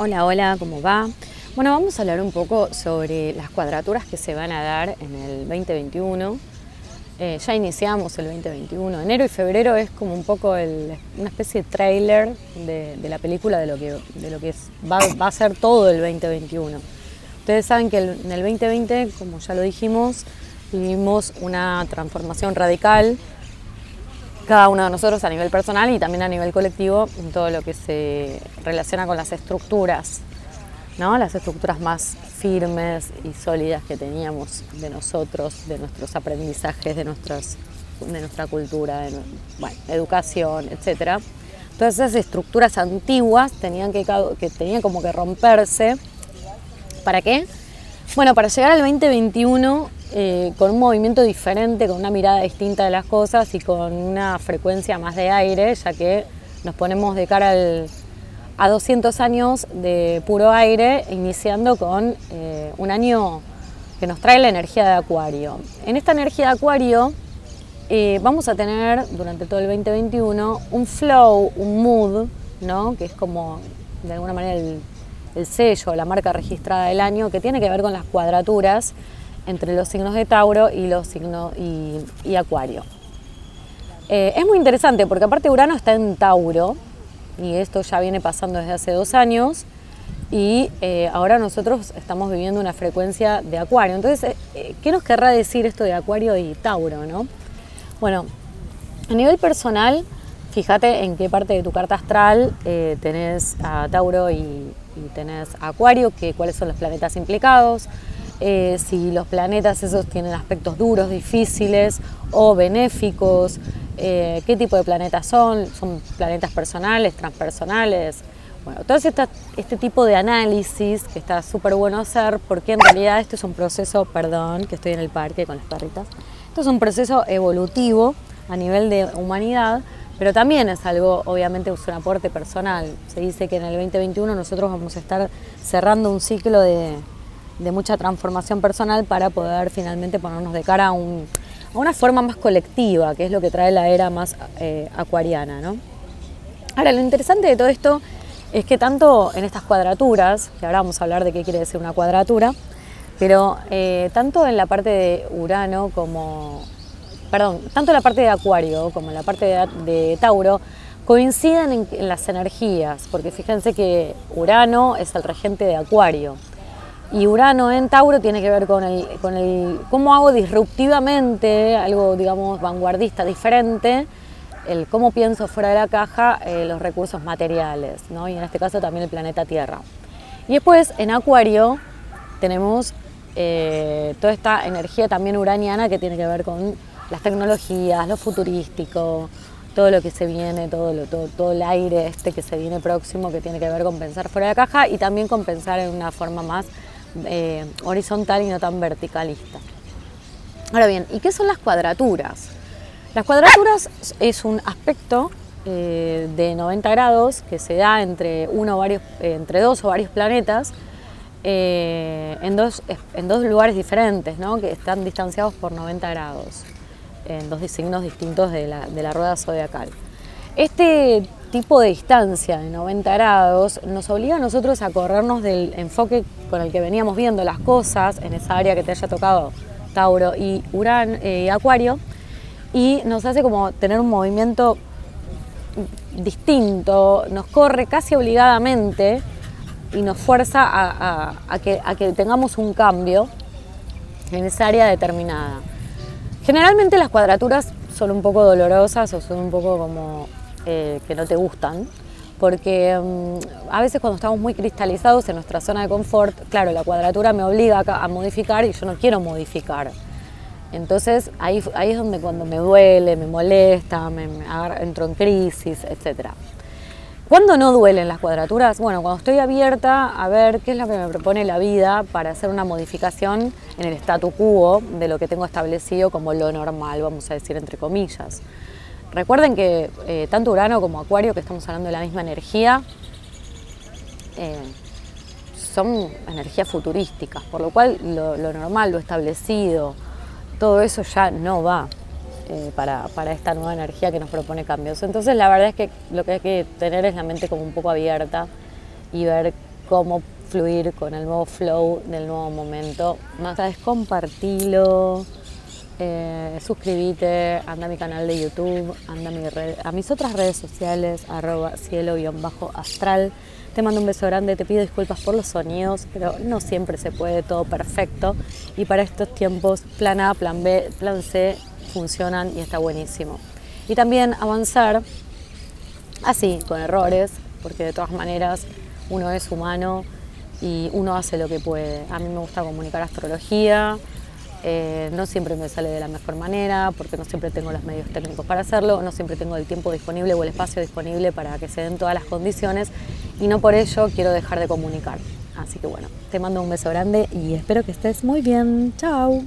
Hola, hola, ¿cómo va? Bueno, vamos a hablar un poco sobre las cuadraturas que se van a dar en el 2021. Eh, ya iniciamos el 2021. Enero y febrero es como un poco una especie de trailer de, la película de lo que, de lo que va, a ser todo el 2021. Ustedes saben que en el 2020, como ya lo dijimos, vivimos una transformación radical cada uno de nosotros a nivel personal y también a nivel colectivo en todo lo que se relaciona con las estructuras, ¿no? las estructuras más firmes y sólidas que teníamos de nosotros, de nuestros aprendizajes, de, nuestras, de nuestra cultura, de educación, etc. Todas esas estructuras antiguas tenían que, que tenían como que romperse. ¿Para qué? Bueno, para llegar al 2021 eh, con un movimiento diferente, con una mirada distinta de las cosas y con una frecuencia más de aire, ya que nos ponemos de cara a 200 años de puro aire, iniciando con eh, un año que nos trae la energía de Acuario. En esta energía de Acuario eh, vamos a tener durante todo el 2021 un flow, un mood, ¿no? que es como de alguna manera el, el sello, la marca registrada del año, que tiene que ver con las cuadraturas entre los signos de Tauro y los signos y, Acuario. Eh, es muy interesante porque aparte Urano está en Tauro y esto ya viene pasando desde hace dos años y eh, ahora nosotros estamos viviendo una frecuencia de Acuario. Entonces, eh, ¿qué nos querrá decir esto de Acuario y Tauro? ¿no? Bueno, a nivel personal, fíjate en qué parte de tu carta astral tenés a Tauro y, y tenés a Acuario, que, cuáles son los planetas implicados, eh, si los planetas esos tienen aspectos duros, difíciles o benéficos, eh, qué tipo de planetas son, son planetas personales, transpersonales. Bueno, todo este, este tipo de análisis que está súper bueno hacer porque en realidad esto es un proceso, perdón, que estoy en el parque con las perritas, esto es un proceso evolutivo a nivel de humanidad, pero también es algo, obviamente, es un aporte personal. Se dice que en el 2021 nosotros vamos a estar cerrando un ciclo de, de mucha transformación personal para poder finalmente ponernos de cara a, una forma más colectiva, que es lo que trae la era más eh, acuariana. ¿no? Ahora, lo interesante de todo esto es que tanto en estas cuadraturas, que ahora vamos a hablar de qué quiere decir una cuadratura, pero eh, tanto en la parte de Urano como, perdón, tanto en la parte de Acuario como en la parte de, Tauro, coinciden en, en, las energías, porque fíjense que Urano es el regente de Acuario. Y Urano en Tauro tiene que ver con el, con el cómo hago disruptivamente, algo digamos vanguardista, diferente, el cómo pienso fuera de la caja eh, los recursos materiales, ¿no? y en este caso también el planeta Tierra. Y después en Acuario tenemos eh, toda esta energía también uraniana que tiene que ver con las tecnologías, lo futurístico, todo lo que se viene, todo, todo, el aire este que se viene próximo, que tiene que ver con pensar fuera de la caja y también con pensar en una forma más eh, horizontal y no tan verticalista. Ahora bien, ¿y qué son las cuadraturas? Las cuadraturas es un aspecto eh, de 90 grados que se da entre, uno varios, eh, entre dos o varios planetas en, dos, en dos lugares diferentes, que están distanciados por 90 grados, en dos signos distintos de la, de la rueda zodiacal. Este tipo de distancia de 90 grados nos obliga a nosotros a corrernos del enfoque con el que veníamos viendo las cosas en esa área que te haya tocado Tauro y Urán, eh, Acuario y nos hace como tener un movimiento distinto, nos corre casi obligadamente y nos fuerza a, que, a que tengamos un cambio en esa área determinada. Generalmente las cuadraturas son un poco dolorosas o son un poco como eh, que no te gustan, porque mm, a veces cuando estamos muy cristalizados en nuestra zona de confort, claro, la cuadratura me obliga a, modificar y yo no quiero modificar. Entonces ahí, ahí es donde cuando me duele, me molesta, me, entro en crisis, etc. ¿Cuándo no duelen las cuadraturas? Bueno, cuando estoy abierta a ver qué es lo que me propone la vida para hacer una modificación en el statu quo de lo que tengo establecido como lo normal, vamos a decir entre comillas. Recuerden que eh, tanto Urano como Acuario, que estamos hablando de la misma energía, eh, son energías futurísticas, por lo cual lo, normal, lo establecido, todo eso ya no va eh, para, esta nueva energía que nos propone cambios. Entonces la verdad es que lo que hay que tener es la mente como un poco abierta y ver cómo fluir con el nuevo flow del nuevo momento. Más es compartilo, eh, suscríbete, anda a mi canal de YouTube, anda a, mis otras redes sociales, arroba cielo-astral. Te mando un beso grande, te pido disculpas por los sonidos, pero no siempre se puede todo perfecto. Y para estos tiempos, plan A, plan B, plan C funcionan y está buenísimo. Y también avanzar así, con errores, porque de todas maneras uno es humano y uno hace lo que puede. A mí me gusta comunicar astrología, eh, no siempre me sale de la mejor manera, porque no siempre tengo los medios técnicos para hacerlo, no siempre tengo el tiempo disponible o el espacio disponible para que se den todas las condiciones y no por ello quiero dejar de comunicar. Así que bueno, te mando un beso grande y espero que estés muy bien. Chao.